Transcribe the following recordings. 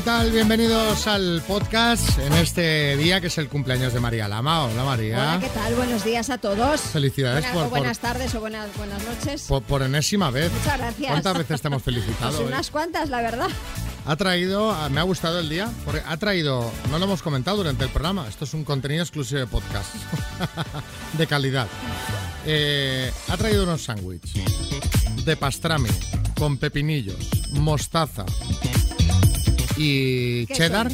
¿Qué tal? Bienvenidos al podcast en este día que es el cumpleaños de María Lama. Hola María. Hola, ¿qué tal? Buenos días a todos. Felicidades Buena- por, o por- buenas tardes o buenas, buenas noches. por- por enésima vez. Muchas gracias. ¿Cuántas veces te hemos felicitado? Pues eh? unas cuantas, la verdad. Ha traído, ah, me ha gustado el día, porque ha traído, no lo hemos comentado durante el programa, esto es un contenido exclusivo de podcast, de calidad. Eh, ha traído unos sándwiches de pastrami, con pepinillos, mostaza y cheddar,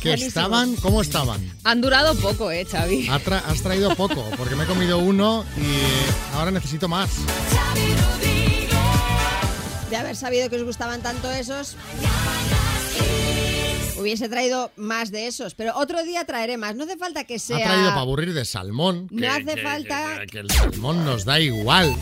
que Buenísimo. estaban, ¿cómo estaban? Han durado poco, eh, Xavi. Ha tra- has traído poco, porque me he comido uno y ahora necesito más. De haber sabido que os gustaban tanto esos, hubiese traído más de esos. Pero otro día traeré más. No hace falta que sea. Ha traído para aburrir de salmón. No que- hace que- falta- Que, que el salmón nos da igual.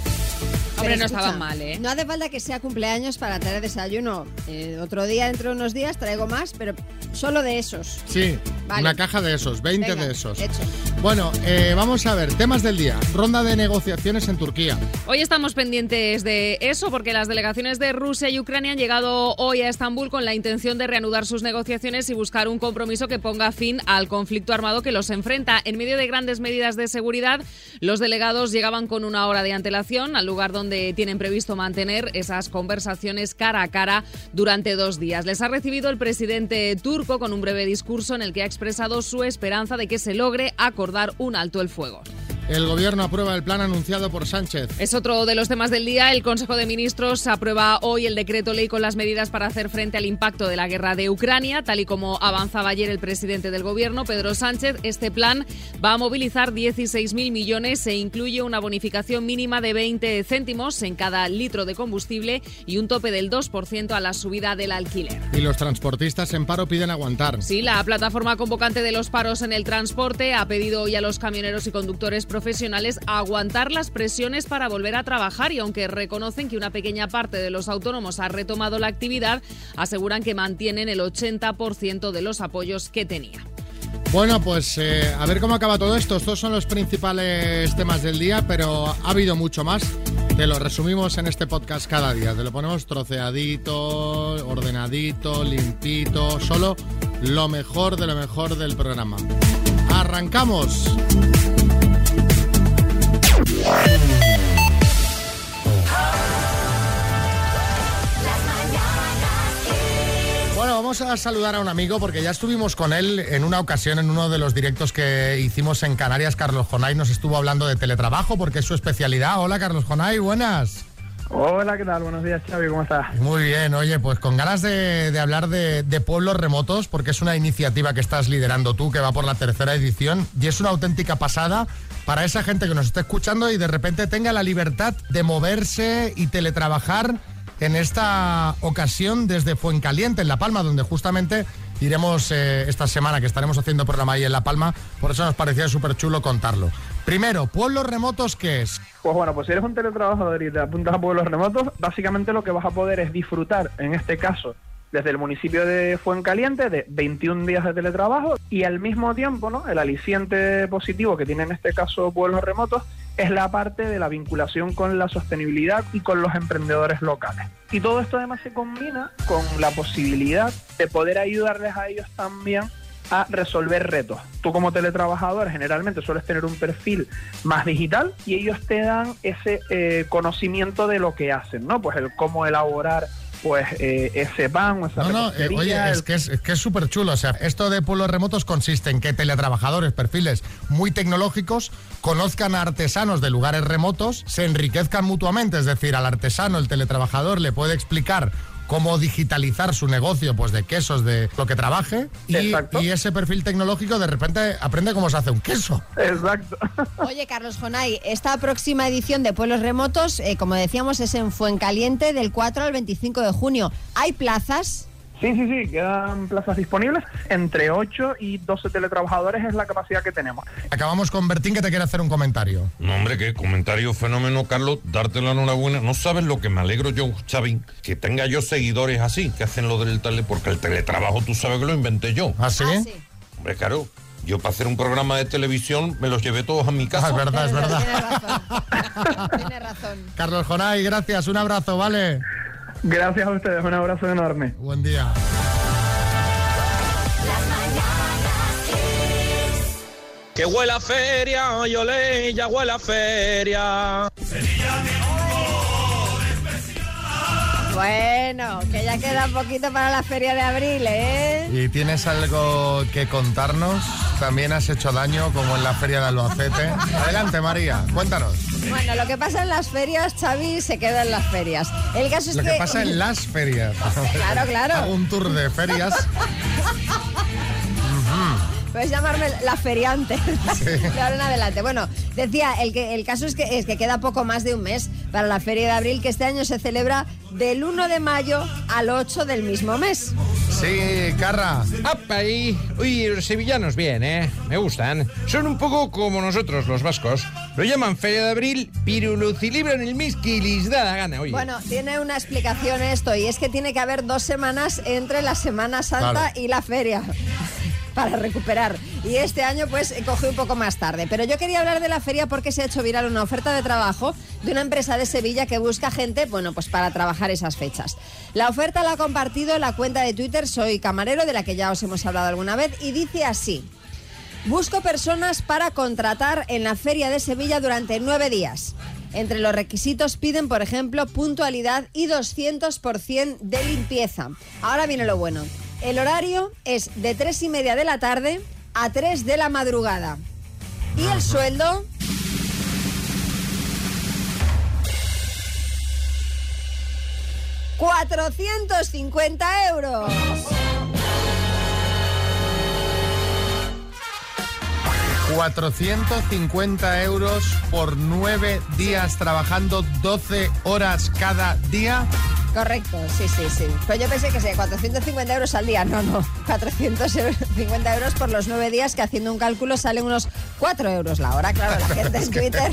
Hombre, no estaban mal, ¿eh? No hace falta que sea cumpleaños para traer desayuno. Eh, otro día, dentro de unos días, traigo más, pero solo de esos. Sí, Vale. una caja de esos, 20 Venga, de esos. hecho. Bueno, eh, vamos a ver, temas del día. Ronda de negociaciones en Turquía. Hoy estamos pendientes de eso porque las delegaciones de Rusia y Ucrania han llegado hoy a Estambul con la intención de reanudar sus negociaciones y buscar un compromiso que ponga fin al conflicto armado que los enfrenta. En medio de grandes medidas de seguridad, los delegados llegaban con una hora de antelación al lugar donde tienen previsto mantener esas conversaciones cara a cara durante dos días. Les ha recibido el presidente turco con un breve discurso en el que ha expresado su esperanza de que se logre acordar un alto el fuego. El gobierno aprueba el plan anunciado por Sánchez. Es otro de los temas del día. El Consejo de Ministros aprueba hoy el decreto ley con las medidas para hacer frente al impacto de la guerra de Ucrania, tal y como avanzaba ayer el presidente del gobierno, Pedro Sánchez. Este plan va a movilizar 16.000 millones e incluye una bonificación mínima de 20 céntimos en cada litro de combustible y un tope del 2% a la subida del alquiler. Y los transportistas en paro piden aguantar. Sí, la plataforma convocante de los paros en el transporte ha pedido hoy a los camioneros y conductores profesionales aguantar las presiones para volver a trabajar y aunque reconocen que una pequeña parte de los autónomos ha retomado la actividad, aseguran que mantienen el 80% de los apoyos que tenía. Bueno, pues eh, a ver cómo acaba todo esto. Estos son los principales temas del día, pero ha habido mucho más. Te lo resumimos en este podcast cada día. Te lo ponemos troceadito, ordenadito, limpito, solo lo mejor de lo mejor del programa. ¡Arrancamos! Bueno, vamos a saludar a un amigo porque ya estuvimos con él en una ocasión en uno de los directos que hicimos en Canarias. Carlos Jonay nos estuvo hablando de teletrabajo porque es su especialidad. Hola Carlos Jonay, buenas. Hola, ¿qué tal? Buenos días, Xavi, ¿cómo estás? Muy bien, oye, pues con ganas de, de hablar de, de pueblos remotos porque es una iniciativa que estás liderando tú que va por la tercera edición y es una auténtica pasada para esa gente que nos está escuchando y de repente tenga la libertad de moverse y teletrabajar en esta ocasión desde Fuencaliente, en La Palma, donde justamente iremos eh, esta semana que estaremos haciendo programa ahí en La Palma, por eso nos parecía súper chulo contarlo. Primero, pueblos remotos, ¿qué es? Pues bueno, pues si eres un teletrabajador y te apuntas a pueblos remotos, básicamente lo que vas a poder es disfrutar, en este caso, desde el municipio de Fuencaliente, de 21 días de teletrabajo y al mismo tiempo, ¿no? El aliciente positivo que tiene en este caso pueblos remotos es la parte de la vinculación con la sostenibilidad y con los emprendedores locales. Y todo esto además se combina con la posibilidad de poder ayudarles a ellos también a resolver retos. Tú como teletrabajador generalmente sueles tener un perfil más digital y ellos te dan ese eh, conocimiento de lo que hacen, ¿no? Pues el cómo elaborar pues eh, ese pan o esa No, no, eh, oye, es que es, es que es súper chulo. O sea, esto de pueblos remotos consiste en que teletrabajadores, perfiles muy tecnológicos, conozcan a artesanos de lugares remotos, se enriquezcan mutuamente. Es decir, al artesano, el teletrabajador, le puede explicar cómo digitalizar su negocio, pues de quesos, de lo que trabaje, y, ese perfil tecnológico de repente aprende cómo se hace un queso. Exacto. Oye, Carlos Jonay, esta próxima edición de Pueblos Remotos, eh, como decíamos, es en Fuencaliente del 4 al 25 de junio. ¿Hay plazas? Sí, sí, sí, quedan plazas disponibles. Entre 8 y 12 teletrabajadores es la capacidad que tenemos. Acabamos con Bertín que te quiere hacer un comentario. No, hombre, qué comentario fenómeno, Carlos. Darte la enhorabuena. No sabes lo que me alegro yo, Xavi, que tenga yo seguidores así, que hacen lo del tele, porque el teletrabajo tú sabes que lo inventé yo. ¿Ah, sí? Ah, sí. Hombre, claro, yo para hacer un programa de televisión me los llevé todos a mi Ah, casa. es verdad, es verdad. Tienes razón. Tienes razón. Carlos Jonay, gracias, un abrazo, ¿vale? Gracias a ustedes, un abrazo enorme. Buen día. Que huele huela feria, yo ya huela feria. Bueno, que ya queda un poquito para la feria de abril, ¿eh? ¿Y tienes algo que contarnos? También has hecho daño, como en la feria de Albacete. Adelante, María, cuéntanos. Bueno, lo que pasa en las ferias, Xavi, se queda en las ferias. El caso es Lo que pasa en las ferias. Claro, claro. Hago un tour de ferias. Puedes llamarme la feriante. De ahora en adelante. Bueno, decía, el, que, el caso es que, es que queda poco más de un mes para la Feria de Abril, que este año se celebra del 1 de mayo al 8 del mismo mes. Sí, Carra. ¡Apa ahí! Uy, los sevillanos bien, ¿eh? Me gustan. Son un poco como nosotros, los vascos. Lo llaman Feria de Abril, pero lo celebran el mes que les da la gana, oye. Bueno, tiene una explicación esto, y es que tiene que haber dos semanas entre la Semana Santa Claro. y la feria. Para recuperar. Y este año, pues, cogió un poco más tarde. Pero yo quería hablar de la feria porque se ha hecho viral una oferta de trabajo de una empresa de Sevilla que busca gente, bueno, pues para trabajar esas fechas. La oferta la ha compartido en la cuenta de Twitter Soy Camarero, de la que ya os hemos hablado alguna vez, y dice así. Busco personas para contratar en la Feria de Sevilla durante nueve días. Entre los requisitos piden, por ejemplo, puntualidad y 200% de limpieza. Ahora viene lo bueno. El horario es de tres y media de la tarde a 3 de la madrugada. Y el sueldo... ¡450 euros! 450 euros por nueve días trabajando 12 horas cada día. Correcto, sí, sí, sí. Pero yo pensé que sería 450 euros al día. No, no. 450 euros por los nueve días, que haciendo un cálculo salen unos 4 euros la hora. Claro, la gente en Twitter,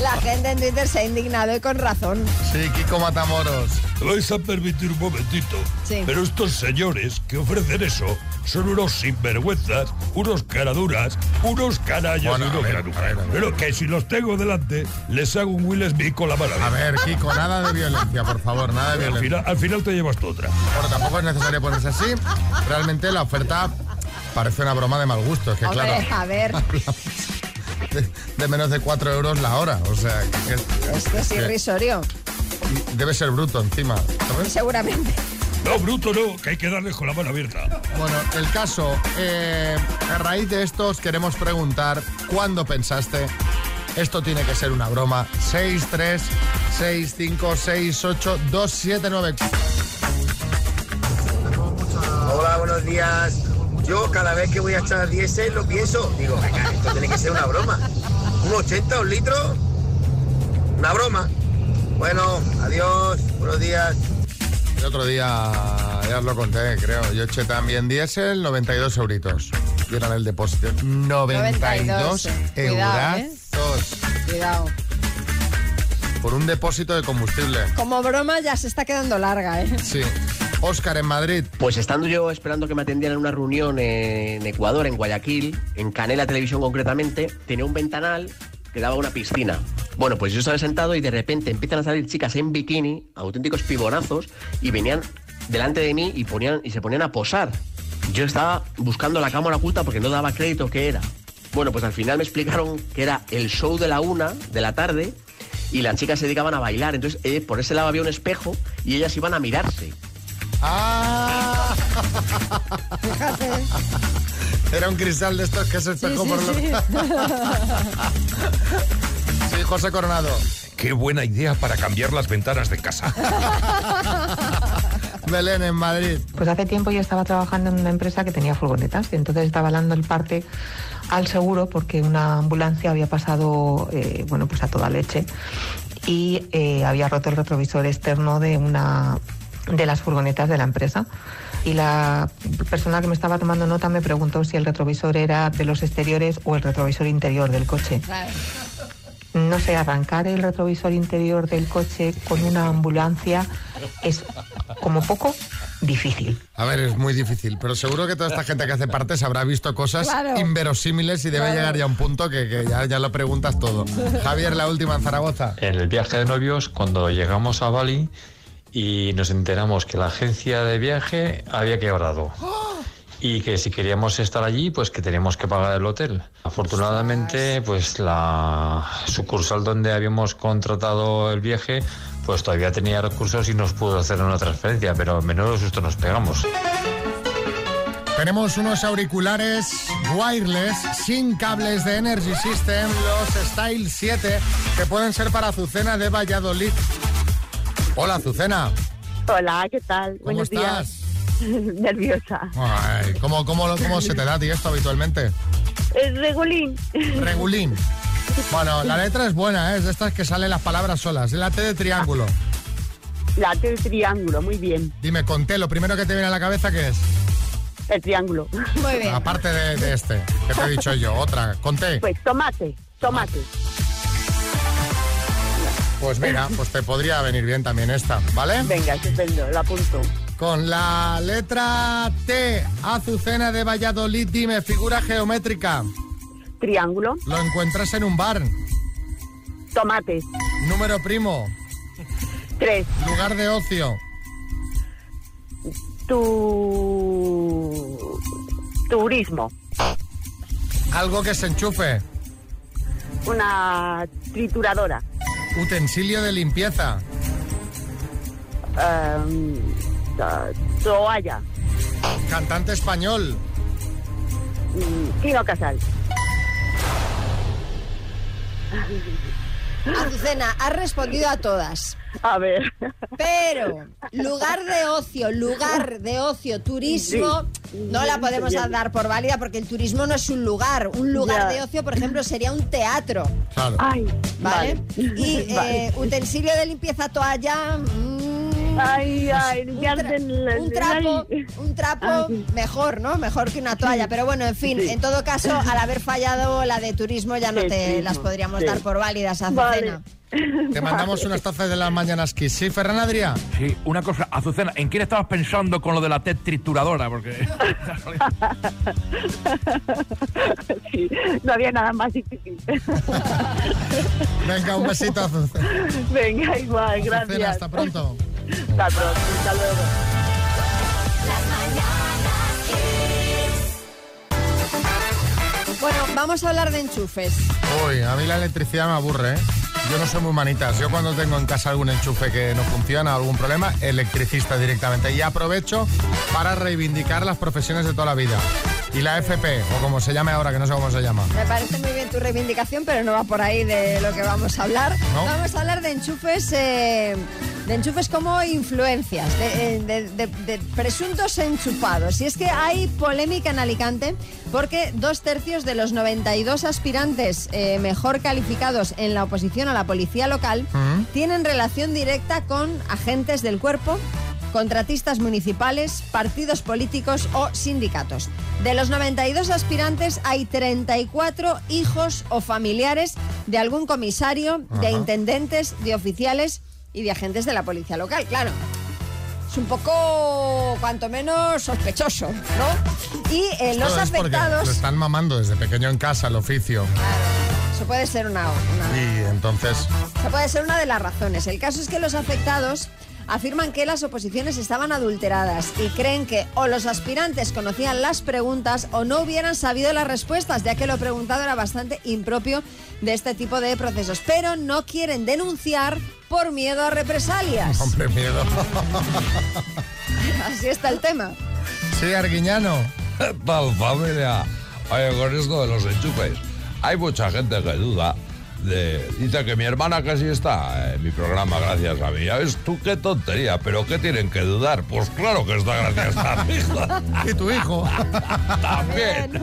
la gente en Twitter se ha indignado y con razón. Sí, Kiko Matamoros. Me vais a permitir un momentito. Sí. Pero estos señores que ofrecen eso son unos sinvergüenzas, unos caraduras, unos canallas Bueno, y unos ver. Pero que si los tengo delante, les hago un Will Smith con la mano. A ver, Kiko, nada de violencia, por favor, nada de al, final, al final te llevas tú otra. Bueno, tampoco es necesario ponerse así. Realmente la oferta parece una broma de mal gusto. Es que, Hombre, claro, a ver, de, de menos de 4 euros la hora. O sea, que, que- es que es que irrisorio, debe ser bruto encima. ¿sabes? seguramente. No, bruto no, que hay que darles con la mano abierta. Bueno, el caso, eh, a raíz de esto os queremos preguntar, ¿cuándo pensaste esto tiene que ser una broma? 6, 3, 6, 5, 6, 8, 2, 7, 9. Hola, buenos días. Yo cada vez que voy a echar diésel lo pienso. Digo, venga, esto tiene que ser una broma. ¿Un 80, un litro? Una broma. Bueno, adiós, buenos días. El otro día ya os lo conté, creo. Yo eché también diésel, 92 euritos. Y eran el depósito. 92 92, eh. Cuidado, ¿eh? Cuidado. por un depósito de combustible. Como broma ya se está quedando larga, ¿eh? Sí. Óscar en Madrid. Pues estando yo esperando que me atendieran en una reunión en Ecuador, en Guayaquil, en Canela Televisión concretamente, tenía un ventanal que daba a una piscina. Bueno, pues yo estaba sentado y de repente empiezan a salir chicas en bikini, auténticos pibonazos, y venían delante de mí y, ponían, y se ponían a posar. Yo estaba buscando la cámara oculta porque no daba crédito qué era. Bueno, pues al final me explicaron que era el show de la una de la tarde y las chicas se dedicaban a bailar. Entonces, eh, por ese lado había un espejo y ellas iban a mirarse. ¡Ah! Fíjate. Era un cristal de estos que se Sí, espejó sí, por los... sí. Sí, José Coronado. Qué buena idea para cambiar las ventanas de casa. Belén en Madrid. Pues hace tiempo yo estaba trabajando en una empresa que tenía furgonetas y entonces estaba dando el parte al seguro porque una ambulancia había pasado eh, bueno pues a toda leche y eh, había roto el retrovisor externo de una de las furgonetas de la empresa y la persona que me estaba tomando nota me preguntó si el retrovisor era de los exteriores o el retrovisor interior del coche. Claro. No sé, arrancar el retrovisor interior del coche con una ambulancia es como poco difícil. A ver, es muy difícil, pero seguro que toda esta gente que hace partes habrá visto cosas Claro. inverosímiles y debe Claro. llegar ya a un punto que, que ya, ya lo preguntas todo. Javier, la última en Zaragoza. En el viaje de novios, cuando llegamos a Bali y nos enteramos que la agencia de viaje había quebrado. Y que si queríamos estar allí, pues que teníamos que pagar el hotel. Afortunadamente, pues la sucursal donde habíamos contratado el viaje, pues todavía tenía recursos y nos pudo hacer una transferencia, pero menudo susto nos pegamos. Tenemos unos auriculares wireless sin cables de Energy System, los Style 7, que pueden ser para Azucena de Valladolid. Hola, Azucena. Hola, ¿qué tal? ¿Cómo Buenos estás? días. Nerviosa. Ay, ¿cómo, cómo, ¿Cómo se te da a ti esto habitualmente? Es regulín. Regulín. Bueno, la letra es buena, ¿eh? es de estas que salen las palabras solas. La T de triángulo. La T de triángulo, muy bien. Dime, con T, lo primero que te viene a la cabeza, ¿qué es? El triángulo. Muy bien. Aparte de, de este, que te he dicho yo, otra, con T. Pues tomate, tomate. Pues mira, pues te podría venir bien también esta, ¿vale? Venga, estupendo, lo apunto. Con la letra T, Azucena de Valladolid, dime, figura geométrica. Triángulo. Lo encuentras en un bar. Tomate. Número primo. Tres. Lugar de ocio. Tu... Turismo. Algo que se enchufe. Una trituradora. Utensilio de limpieza. Em, toalla. Cantante español. Kino Casal. Azucena, has respondido a todas. A ver. Pero, lugar de ocio, lugar de ocio, turismo, no la podemos dar por válida porque el turismo no es un lugar. Un lugar Ya. de ocio, por ejemplo, sería un teatro. Claro. Ay, ¿Vale? vale. Y Vale. eh, utensilio de limpieza, toalla. mm, Ay, ay, un, tra- un trapo, un trapo Ay. mejor, ¿no? Mejor que una toalla. Pero bueno, en fin, Sí. en todo caso, al haber fallado la de turismo, ya no te las podríamos sí. dar por válidas, Vale. Te mandamos unas tazas de las mañanas Kiss. ¿Sí, Ferran Adrià? Sí, una cosa, Azucena, ¿en quién estabas pensando con lo de la T trituradora? Porque. Sí, no había nada más difícil. Venga, un besito, Azucena. Venga, igual, Azucena, gracias. hasta pronto. Hasta pronto, hasta luego. Bueno, vamos a hablar de enchufes. Uy, a mí la electricidad me aburre, ¿eh? Yo no soy muy manitas. Yo cuando tengo en casa algún enchufe que no funciona, algún problema, electricista directamente. Y aprovecho para reivindicar las profesiones de toda la vida. Y la FP, o como se llame ahora, que no sé cómo se llama. Me parece muy bien tu reivindicación, pero no va por ahí de lo que vamos a hablar. ¿No? Vamos a hablar de enchufes, eh, de enchufes como influencias, de, eh, de- de- de presuntos enchufados. Y es que hay polémica en Alicante porque dos tercios de los 92 aspirantes eh, mejor calificados en la oposición a la policía local Mm. tienen relación directa con agentes del cuerpo contratistas municipales, partidos políticos o sindicatos. De los 92 aspirantes hay 34 hijos o familiares de algún comisario, de intendentes, de oficiales y de agentes de la policía local. Claro, es un poco, cuanto menos, sospechoso, ¿no? Y eh, los es afectados... lo están mamando desde pequeño en casa, el oficio. Eso puede ser una, una- Y entonces, Esa puede ser una de las razones. El caso es que los afectados afirman que las oposiciones estaban adulteradas y creen que o los aspirantes conocían las preguntas o no hubieran sabido las respuestas, ya que lo preguntado era bastante impropio de este tipo de procesos. Pero no quieren denunciar por miedo a represalias. hombre, miedo. Así está el tema. sí, Arguiñano. ¿Qué tal, familia? Oye, con esto de los enchufes, hay mucha gente que duda. De, dice que mi hermana casi está en mi programa gracias a mí. Ya ves tú qué tontería, pero ¿qué tienen que dudar? Pues claro que está gracias a mi hijo. Y tu hijo. También.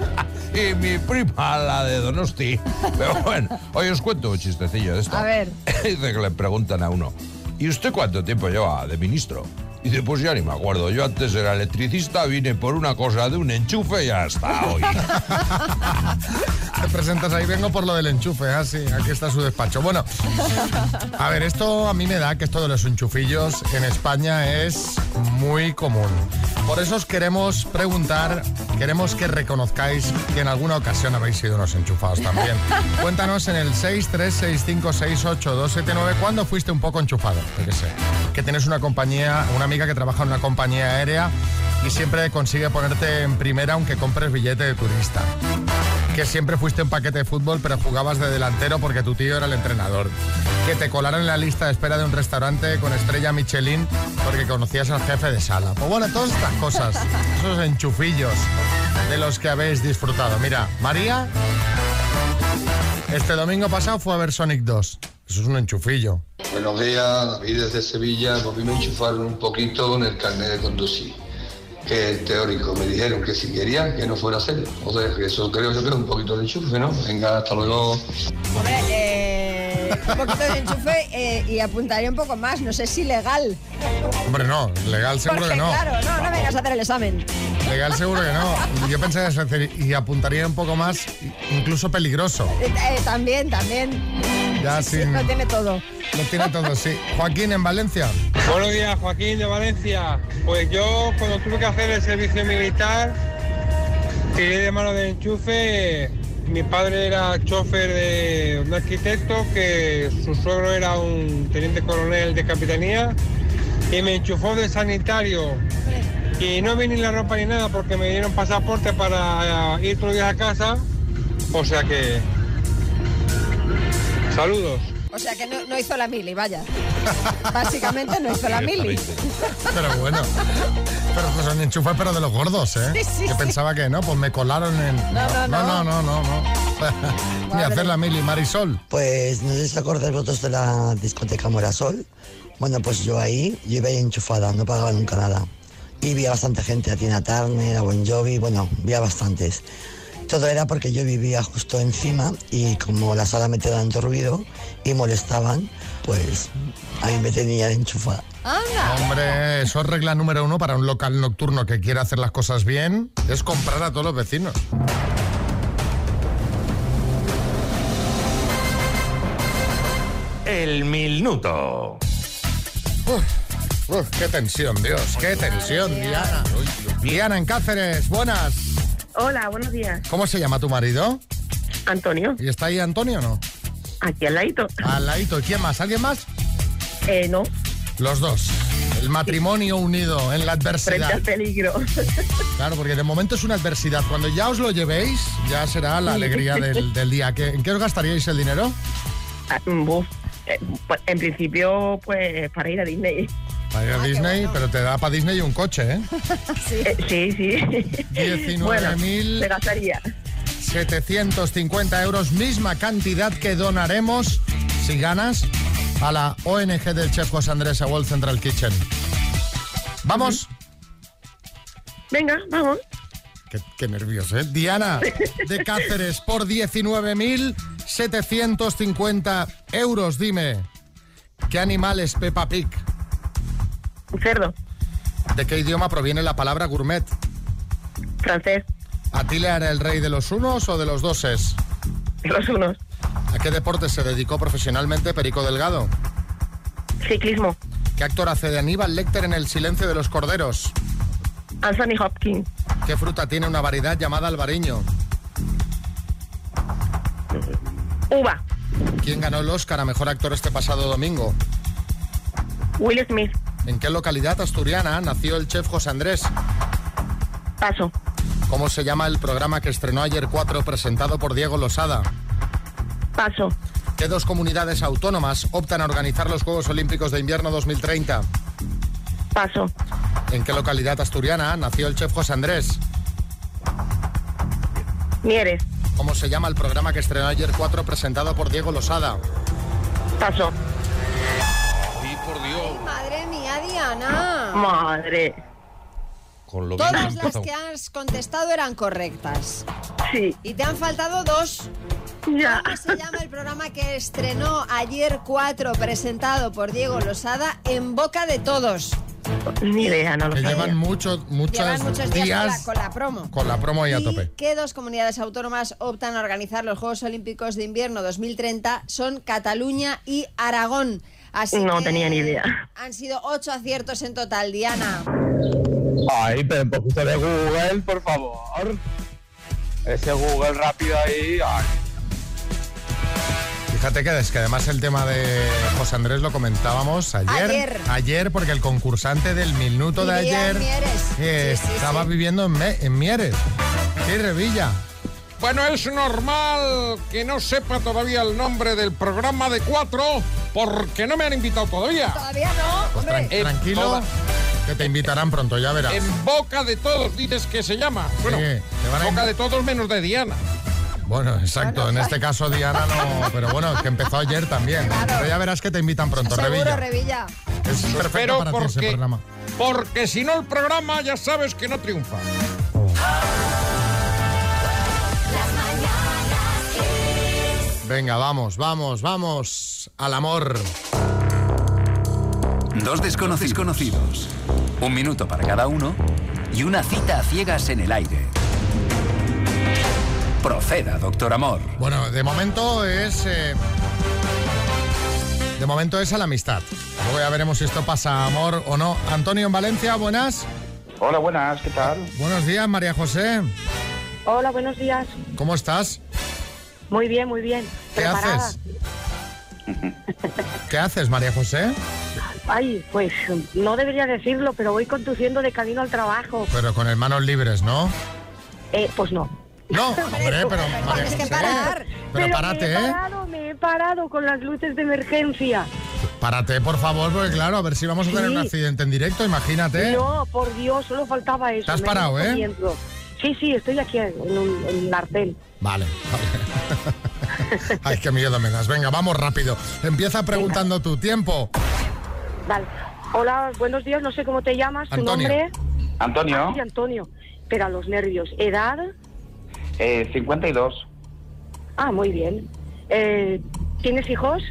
Y mi prima, la de Donosti. Pero bueno, hoy os cuento un chistecillo de esto. A ver. Dice que le preguntan a uno, ¿y usted cuánto tiempo lleva de ministro? Dice, pues ya ni me acuerdo. Yo antes era electricista, vine por una cosa de un enchufe y hasta hoy. Te presentas ahí, vengo por lo del enchufe. Ah, sí, aquí está su despacho. Bueno, a ver, esto a mí me da que esto de los enchufillos en España es muy común. Por eso os queremos preguntar, queremos que reconozcáis que en alguna ocasión habéis sido unos enchufados también. Cuéntanos en el 636568279 cuándo fuiste un poco enchufado. Yo qué sé, que tienes una compañía, una amiga que trabaja en una compañía aérea y siempre consigue ponerte en primera aunque compres billete de turista. Que siempre fuiste un paquete de fútbol pero jugabas de delantero porque tu tío era el entrenador. Que te colaron en la lista de espera de un restaurante con estrella Michelin porque conocías al jefe de sala. Pues bueno, todas estas cosas, esos enchufillos de los que habéis disfrutado. Mira, María, este domingo pasado fue a ver Sonic 2. Eso es un enchufillo. Buenos días, David desde Sevilla. Volví a enchufarme un poquito con el carnet de conducir. Teórico me dijeron que si quería que no fuera a hacerlo. O sea, que eso creo yo que es un poquito de enchufe, ¿no? Venga, hasta luego. Hombre, eh, un poquito de enchufe eh, y apuntaría un poco más. No sé si legal. Hombre, no, legal seguro Porque que no. claro, no, no vengas a hacer el examen. Legal seguro que no. Yo pensé en hacer y apuntaría un poco más, incluso peligroso. Eh, eh, también, también. Ya sin... Lo tiene todo. Lo tiene todo, sí. Joaquín, en Valencia. Buenos días, Joaquín de Valencia. Pues yo cuando tuve que hacer el servicio militar, tiré de mano de enchufe. Mi padre era chofer de un arquitecto, que su suegro era un teniente coronel de capitanía, y me enchufó de sanitario. Y no vi ni la ropa ni nada porque me dieron pasaporte para ir todos los días a casa. O sea que... Saludos. O sea que no, no hizo la mili, vaya. Básicamente no hizo la mili. Pero bueno. Pero pues son enchufes, pero de los gordos, ¿eh? Sí, sí, que sí. pensaba que no, pues me colaron en. No, no, no, no. no, no, no. Ni hacer la mili, Marisol. Pues no sé si acordáis vosotros de la discoteca Morasol. Bueno, pues yo ahí, yo iba ahí enchufada, no pagaba nunca nada. Y vi a bastante gente, a Tina Turner, a Bon Jovi, bueno, vi a bastantes. Todo era porque yo vivía justo encima y como la sala metía tanto ruido y molestaban, pues a mí me tenían enchufada. Hombre, eso es regla número uno para un local nocturno que quiera hacer las cosas bien, es comprar a todos los vecinos. El minuto. Uf, uf, qué tensión, Dios, qué tensión, Diana. Diana en Cáceres, buenas. Hola, buenos días. ¿Cómo se llama tu marido? Antonio. ¿Y está ahí Antonio o no? Aquí al ladito. Al ladito. ¿Y quién más? ¿Alguien más? Eh, no. Los dos. El matrimonio unido en la Frente adversidad. al peligro. Claro, porque de momento es una adversidad. Cuando ya os lo llevéis, ya será la alegría del, del día. ¿Qué- ¿En qué os gastaríais el dinero? Ah, buf. Eh, pues, en principio, pues para ir a Disney. Para ir a Disney, pero te da para Disney un coche, ¿eh? Eh, sí, sí. 19.000. Bueno, gastaría. 750 euros, misma cantidad que donaremos, si ganas, a la ONG del chef José Andrés a World Central Kitchen. ¿Vamos? Venga, vamos. Qué, qué nervios, ¿eh? Diana de Cáceres por 19.750 euros. Dime, ¿qué animal es Peppa Pig? Un cerdo. ¿De qué idioma proviene la palabra gourmet? Francés. ¿Atila era el rey de los unos o de los doses? Los unos. ¿A qué deporte se dedicó profesionalmente Perico Delgado? Ciclismo. ¿Qué actor hace de Aníbal Lecter en El silencio de los corderos? Anthony Hopkins. ¿Qué fruta tiene una variedad llamada albariño? Uva. ¿Quién ganó el Oscar a Mejor Actor este pasado domingo? Will Smith. ¿En qué localidad asturiana nació el chef José Andrés? Paso. ¿Cómo se llama el programa que estrenó ayer 4 presentado por Diego Losada? Paso. ¿Qué dos comunidades autónomas optan a organizar los Juegos Olímpicos de Invierno 2030? Paso. ¿En qué localidad asturiana nació el chef José Andrés? Mieres. ¿Cómo se llama el programa que estrenó ayer 4 presentado por Diego Losada? Paso. Diana. Madre. Con lo Todas bien las que has contestado eran correctas. Sí. Y te han faltado dos. Ya. ¿Cómo se llama el programa que estrenó ayer 4 presentado por Diego Losada en boca de todos? Ni idea, no lo Que sabía. llevan muchos, muchos, Llevan muchos días, días con, la, con la promo. con la promo ahí a ¿Y tope. qué dos comunidades autónomas optan a organizar los Juegos Olímpicos de Invierno 2030? Son Cataluña y Aragón. Así No que tenía ni idea. Han sido ocho aciertos en total, Diana. Ay, pero un poquito de Google, por favor. Ese Google rápido ahí. ay. Fíjate que es que además el tema de José Andrés lo comentábamos ayer. Ayer. Ayer, porque el concursante del minuto de ayer en Mieres. eh, Sí, sí, estaba sí. viviendo en Mieres. Sí, Revilla. Bueno, es normal que no sepa todavía el nombre del programa de cuatro porque no me han invitado todavía. Todavía no, Pues tran- En tranquilo, toda- que te invitarán pronto, ya verás. En boca de todos dices que se llama. Bueno, Sí, te van a boca de todos menos de Diana. Bueno, exacto. En este caso Diana no, pero bueno, que empezó ayer también. Pero ya verás que te invitan pronto, Seguro, Revilla. Revilla. Es perfecto Pero para ti ese porque, programa. porque si no el programa ya sabes que no triunfa. Venga, vamos, vamos, vamos al amor. Dos desconocidos conocidos. Un minuto para cada uno y una cita a ciegas en el aire. Proceda, doctor Amor. Bueno, de momento es. eh, de momento es a la amistad. Luego ya veremos si esto pasa a amor o no. Antonio en Valencia, buenas. Hola, buenas, ¿qué tal? Buenos días, María José. Hola, buenos días. ¿Cómo estás? Muy bien, muy bien. ¿Qué Preparada. haces? ¿Qué haces, María José? Ay, pues no debería decirlo, pero voy conduciendo de camino al trabajo. Pero con el manos libres, ¿no? Eh, pues no. No, hombre, pero María Tienes que José. parar. Pero me párate, he ¿eh? parado, me he parado con las luces de emergencia. Párate, por favor, porque claro, a ver si vamos a tener Sí. un accidente en directo, imagínate. No, por Dios, solo faltaba eso. ¿Te has me parado, eh? corriendo. Sí, sí, estoy aquí en un, en un artel. Vale, vale. Ay, qué miedo me das. Venga, vamos rápido. Empieza preguntando tu tiempo. Vale. Hola, buenos días, no sé cómo te llamas, tu Antonio. nombre. Antonio. Ah, sí, Antonio. Pero a los nervios. ¿Edad? Eh, 52. Ah, muy bien. Eh, ¿Tienes hijos?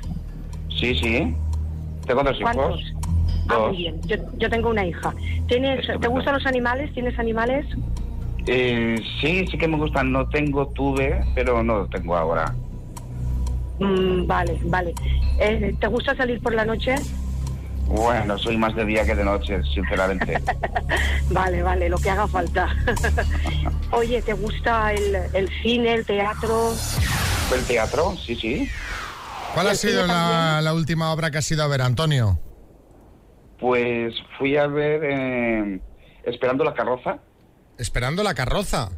Sí, sí. Tengo dos hijos. ¿Cuántos? Ah, Dos. muy bien. Yo, yo tengo una hija. ¿Tienes, ¿Te gustan los animales? ¿Tienes animales? Eh, sí, sí que me gustan. No tengo, tuve, pero no tengo ahora. Mm, vale, vale. Eh, ¿Te gusta salir por la noche? Bueno, soy más de día que de noche, sinceramente. Vale, vale, lo que haga falta. Oye, ¿te gusta el, el cine, el teatro? ¿El teatro? Sí, sí. ¿Cuál ha sido la, la última obra que has ido a ver, Antonio? Pues fui a ver eh, Esperando la carroza. Esperando la carroza.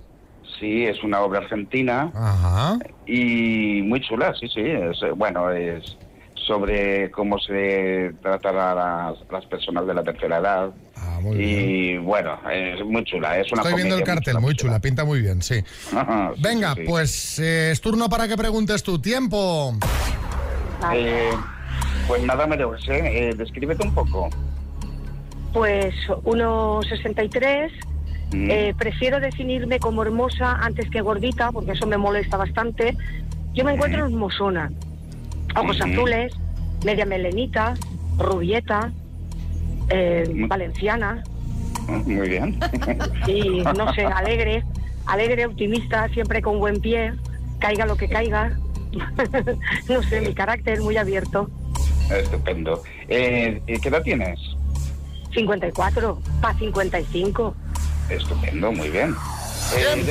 Sí, es una obra argentina. Ajá. Y muy chula, sí, sí. Es, eh, bueno, es sobre cómo se tratará a las, las personas de la tercera edad. y bueno, es muy chula. Es una Estoy viendo el cartel, muy chula, pinta muy bien, sí. Ajá, sí, Venga, sí, sí. pues eh, es turno para que preguntes tu tiempo. Eh, pues nada, me lo sé. Eh, descríbete un poco. Pues 1,63. Mm. Eh, prefiero definirme como hermosa antes que gordita, porque eso me molesta bastante. Yo me encuentro hermosona. Ojos Ujú. azules, media melenita, rubieta, eh, valenciana. Muy bien. y no sé, alegre, alegre, optimista, siempre con buen pie, caiga lo que caiga. no sé, mi carácter muy abierto. Estupendo. Eh, ¿Qué edad tienes? 54, para 55. Estupendo, muy bien. Eh,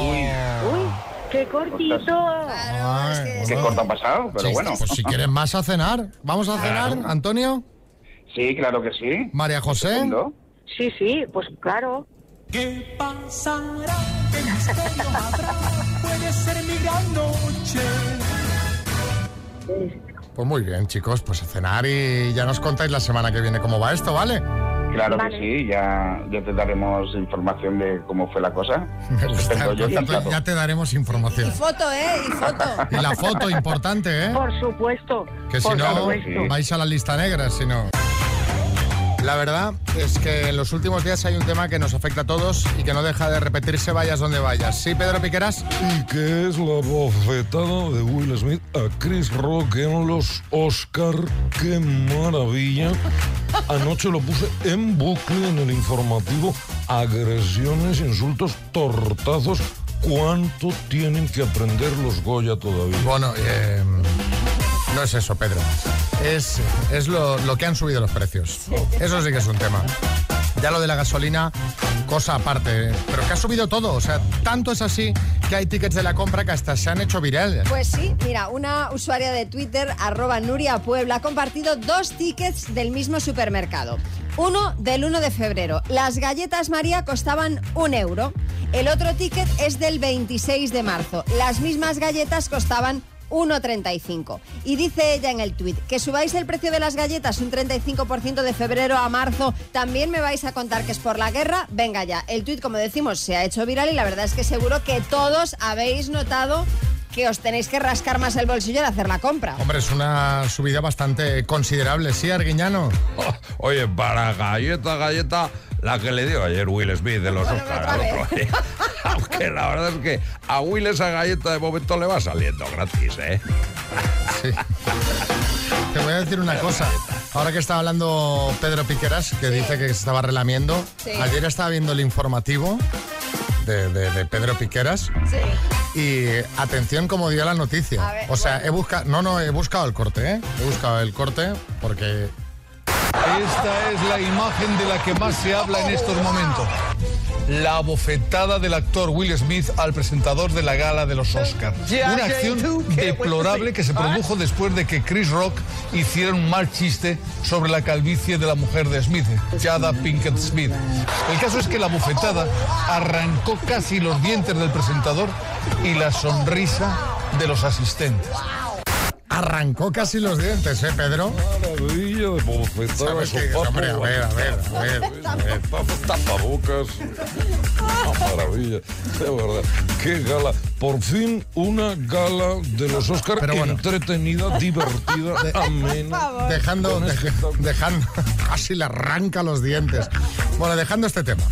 Uy, qué cortito. Ay, Qué bueno. corto ha pasado, pero Sí, bueno. Pues si quieres más a cenar. ¿Vamos a cenar, Claro. Antonio? Sí, claro que sí. María José. Sí, sí, pues claro. ¿Qué pasará? ¿Qué misterio habrá? Puede ser mi gran noche. Pues muy bien, chicos, pues a cenar y ya nos contáis la semana que viene cómo va esto, ¿vale? Claro Vale. que sí, ya, ya te daremos información de cómo fue la cosa. Me gusta. Yo encantado. ya te daremos información. Y foto, ¿eh? Y foto. Y la foto, importante, ¿eh? Por supuesto. Que si no, supuesto. vais a la lista negra, si no. La verdad es que en los últimos días hay un tema que nos afecta a todos y que no deja de repetirse vayas donde vayas. ¿Sí, Pedro Piqueras? Y que es la bofetada de Will Smith a Chris Rock en los Oscar. ¡Qué maravilla! Anoche lo puse en bucle en el informativo. Agresiones, insultos, tortazos. ¿Cuánto tienen que aprender los Goya todavía? Bueno, eh, no es eso, Pedro. Es, es lo, lo que han subido los precios. Eso sí que es un tema. Ya lo de la gasolina cosa aparte. Pero que ha subido todo. O sea, tanto es así que hay tickets de la compra que hasta se han hecho virales. Pues sí, mira, una usuaria de Twitter, arroba Nuria Puebla, ha compartido dos tickets del mismo supermercado. Uno del 1 de febrero. Las galletas María costaban un euro. El otro ticket es del 26 de marzo. Las mismas galletas costaban 1,35. Y dice ella en el tuit, que subáis el precio de las galletas un 35% de febrero a marzo, también me vais a contar que es por la guerra. Venga ya, el tuit, como decimos, se ha hecho viral y la verdad es que seguro que todos habéis notado que os tenéis que rascar más el bolsillo de hacer la compra. Hombre, es una subida bastante considerable, ¿sí, Arguiñano? Oye, para galleta, galleta, la que le dio ayer Will Smith de los Oscar al otro día. Aunque la verdad es que a Will esa galleta de momento le va saliendo gratis, ¿eh? Te voy a decir una cosa. Ahora que estaba hablando Pedro Piqueras, que dice que se estaba relamiendo, Sí. ayer estaba viendo el informativo de, de- de Pedro Piqueras y atención como dio la noticia. Ver, o sea, he buscado, no, no, he buscado el corte, ¿eh? He buscado el corte porque Esta es la imagen de la que más se habla en estos momentos. La bofetada del actor Will Smith al presentador de la gala de los Oscars. Una acción deplorable que se produjo después de que Chris Rock hiciera un mal chiste sobre la calvicie de la mujer de Smith, Jada Pinkett Smith. El caso es que la bofetada arrancó casi los dientes del presentador y la sonrisa de los asistentes. Arrancó casi los dientes, ¿eh, Pedro? Maravilla de bofetada. ¿Sabes qué? Hombre, a ver, a ver, a ver. a ver. Tapabocas. Una maravilla. De verdad. Qué gala. Por fin una gala de los Oscars Pero bueno. entretenida, divertida, amena. Dejando, dej- dejando, casi le arranca los dientes. Bueno, dejando este tema.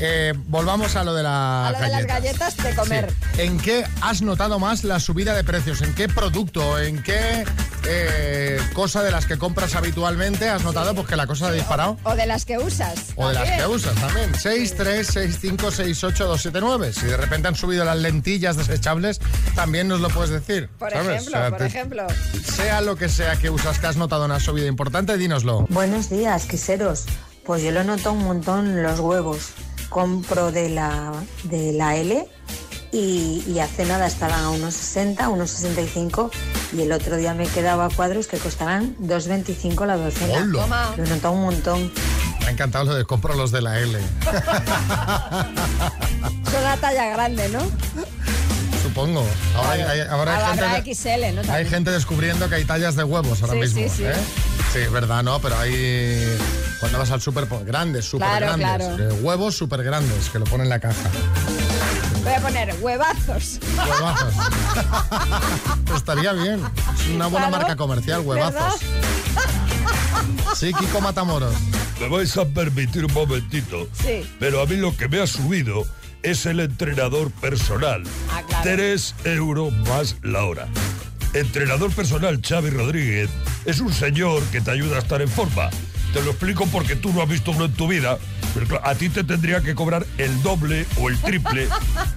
Eh, volvamos a lo de la A lo de las galletas de comer. Sí. ¿En qué has notado más la subida de precios? ¿En qué producto? ¿En qué eh, cosa de las que compras habitualmente has notado pues, que la cosa ha disparado? O de las que usas. O de las que usas también. 6, 3, 6, 5, 6, 8, 2, 7, 9. Si de repente han subido las lentillas desechables, también nos lo puedes decir. Por ¿sabes? ejemplo, O sea, por te- ejemplo. Sea lo que sea que usas, que has notado una subida importante, dínoslo. Buenos días, quiseros. Pues yo lo noto un montón los huevos. Compro de la, de la L y, y hace nada estaban a unos 60, unos 65 y el otro día me quedaba cuadros que costaban 2,25 la docena. Hola. Toma. Lo he notado un montón. Me ha encantado lo de compro los de la L. Son la talla grande, ¿no? Supongo. Ahora, hay, hay- ahora hay gente, XL, ¿no? hay gente descubriendo que hay tallas de huevos ahora Sí, mismo. sí, sí. ¿eh? Sí, es verdad, ¿no? Pero hay. Cuando vas al súper, pues, grandes, súper Claro, grandes. claro. huevos súper grandes que lo ponen en la caja. Voy a poner huevazos. Huevazos. Estaría bien. Es una buena Claro. marca comercial, ¿Verdad? huevazos. Sí, Kiko Matamoros. Me vais a permitir un momentito. Sí. Pero a mí lo que me ha subido es el entrenador personal. Ah, claro. Tres euros más la hora. Entrenador personal Xavi Rodríguez es un señor que te ayuda a estar en forma. Te lo explico porque tú no has visto uno en tu vida. Pero claro, a ti te tendría que cobrar el doble o el triple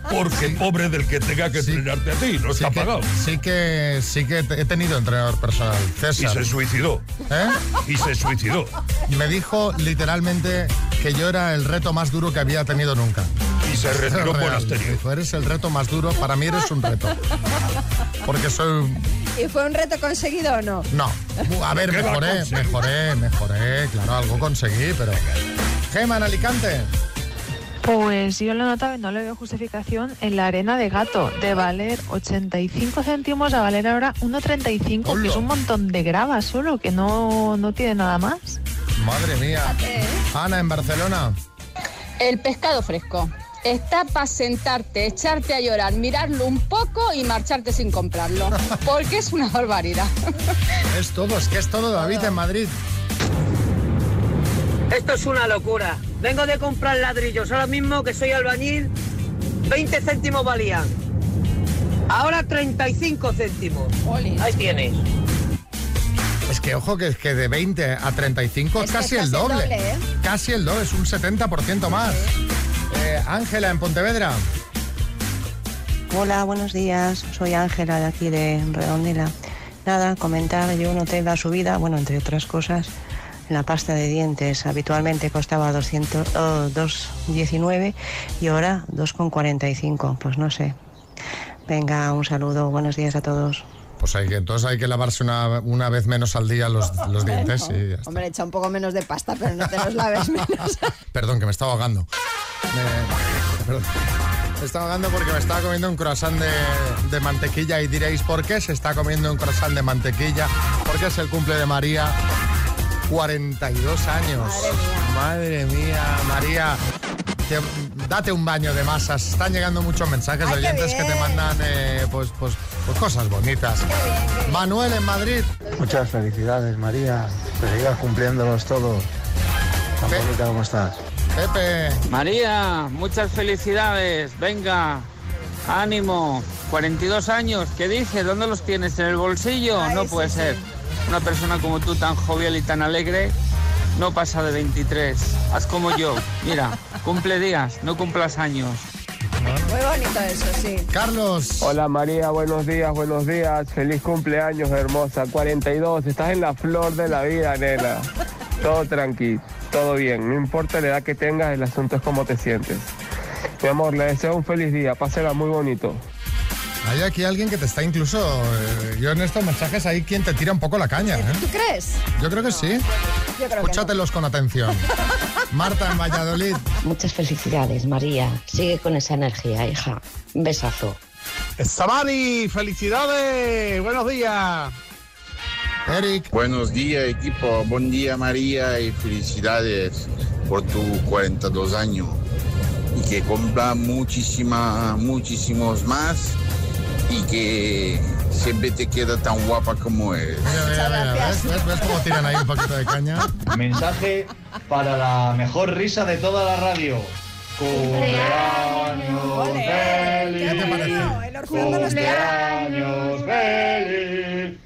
porque pobre del que tenga que entrenarte a ti, no Sí está que, pagado. sí que sí que he tenido entrenador personal. César. Y se suicidó. ¿Eh? Y se suicidó. Me dijo literalmente que yo era el reto más duro que había tenido nunca. Y se retiró. Dijo, eres el reto más duro. Para mí eres un reto. Porque soy... ¿Y fue un reto conseguido o no? No. A ver, ¿Qué va a mejoré, mejoré, mejoré. Claro, algo conseguí, pero... Gema, en Alicante. Pues yo lo he notado y no le veo justificación en la arena de gato, de valer 85 céntimos a valer ahora 1,35, que es un montón de grava solo, que no, no tiene nada más. Madre mía. Ana, en Barcelona. El pescado fresco. Está para sentarte, echarte a llorar, mirarlo un poco y marcharte sin comprarlo. Porque es una barbaridad. Es todo, es que es todo, David, en Madrid. Esto es una locura. Vengo de comprar ladrillos ahora mismo que soy albañil. 20 céntimos valían. Ahora 35 céntimos. Ahí tienes. Es que ojo que, que de 20 a 35 es casi el casi el doble. doble, ¿eh? Casi el doble, es un 70% más. Ángela, en Pontevedra. Hola, buenos días. Soy Ángela de aquí de Redondela. Nada, comentar, yo noté la subida, bueno, entre otras cosas, la pasta de dientes habitualmente costaba 200, oh, 2,19 y ahora 2,45. Pues no sé. Venga, un saludo, buenos días a todos. Pues hay que, entonces hay que lavarse una, una vez menos al día los, los dientes. y ya está. Hombre, echa un poco menos de pasta, pero no te los laves menos. Perdón, que me estaba ahogando. Me, perdón. Me estaba ahogando porque me estaba comiendo un croissant de, de mantequilla y diréis, ¿por qué se está comiendo un croissant de mantequilla? Porque es el cumple de María. 42 años. Madre mía, María. que- date un baño de masas. Están llegando muchos mensajes de oyentes que te mandan eh, pues, pues, pues cosas bonitas. Manuel en Madrid. Muchas felicidades, María. Que sigas cumpliéndolos todos. Tan bonita como estás. Pepe. María, muchas felicidades. Venga, ánimo. 42 años. ¿Qué dices? ¿Dónde los tienes? ¿En el bolsillo? no puede ser. Una persona como tú, tan jovial y tan alegre, no pasa de 23. Haz como yo. Mira, cumple días, no cumplas años. Muy bonito eso, sí. Carlos. Hola María, buenos días, buenos días. Feliz cumpleaños, hermosa. 42, estás en la flor de la vida, nena. Todo tranquilo, todo bien. No importa la edad que tengas, el asunto es cómo te sientes. Mi amor, le deseo un feliz día. Pásela muy bonito. Hay aquí alguien que te está incluso. eh, yo en estos mensajes hay quien te tira un poco la caña. ¿eh? ¿Tú crees? Yo creo que sí. Yo creo que no. Escúchatelos con atención. Marta en Valladolid. Muchas felicidades, María. Sigue con esa energía, hija. Un besazo. Samari, felicidades, buenos días. Eric. Buenos días, equipo. Buen día, María, y felicidades por tu 42 años. Y que cumpla muchísima, muchísimos más y que siempre te queda tan guapa como eres. Mira, mira, mira, ¿Ves, ves, ves cómo tiran ahí un poquito de caña? Mensaje para la mejor risa de toda la radio. Cumpleaños feliz. ¿Qué te parece? Cumpleaños feliz.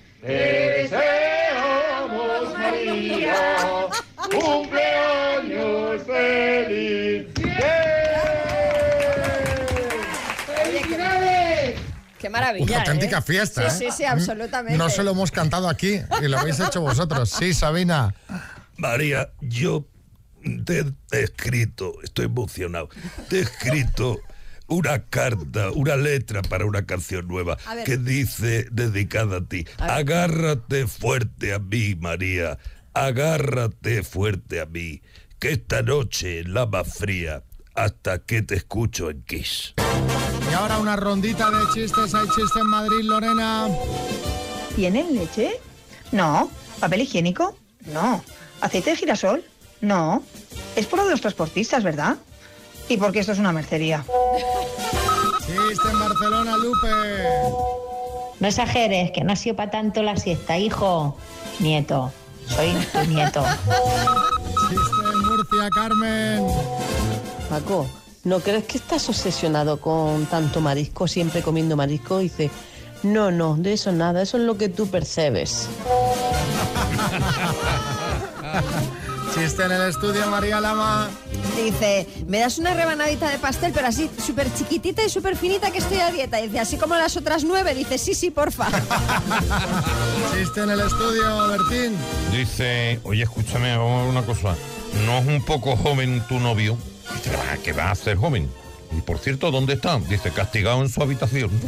Cumpleaños feliz. ¡Felicidades! Qué maravilla. Una auténtica ¿eh? fiesta, Sí, ¿eh? sí, sí, absolutamente. No se lo hemos cantado aquí y lo habéis hecho vosotros. Sí, Sabina. María, yo te he escrito, estoy emocionado, te he escrito una carta, una letra para una canción nueva que dice, dedicada a ti, agárrate fuerte a mí, María, agárrate fuerte a mí, que esta noche es la más fría hasta que te escucho en Kiss. Y ahora una rondita de chistes. Hay chiste en Madrid, Lorena. ¿Tienen leche? No. ¿Papel higiénico? No. ¿Aceite de girasol? No. Es por lo de los transportistas, ¿verdad? Y porque esto es una mercería. Chiste en Barcelona, Lupe. No exageres, que no ha sido para tanto la siesta, hijo. Nieto. Soy tu nieto. Chiste en Murcia, Carmen. Paco, ¿no crees que estás obsesionado con tanto marisco, siempre comiendo marisco? Dice, no, no, de eso nada, eso es lo que tú percebes. Chiste en el estudio, María Lama. Dice, me das una rebanadita de pastel, pero así súper chiquitita y súper finita que estoy a dieta. Dice, así como las otras nueve. Dice, sí, sí, porfa. Chiste en el estudio, Bertín. Dice, oye, escúchame, vamos a ver una cosa. ¿No es un poco joven tu novio? Dice, "Ah, que va a ser joven. Y por cierto, ¿dónde está? Dice, castigado en su habitación.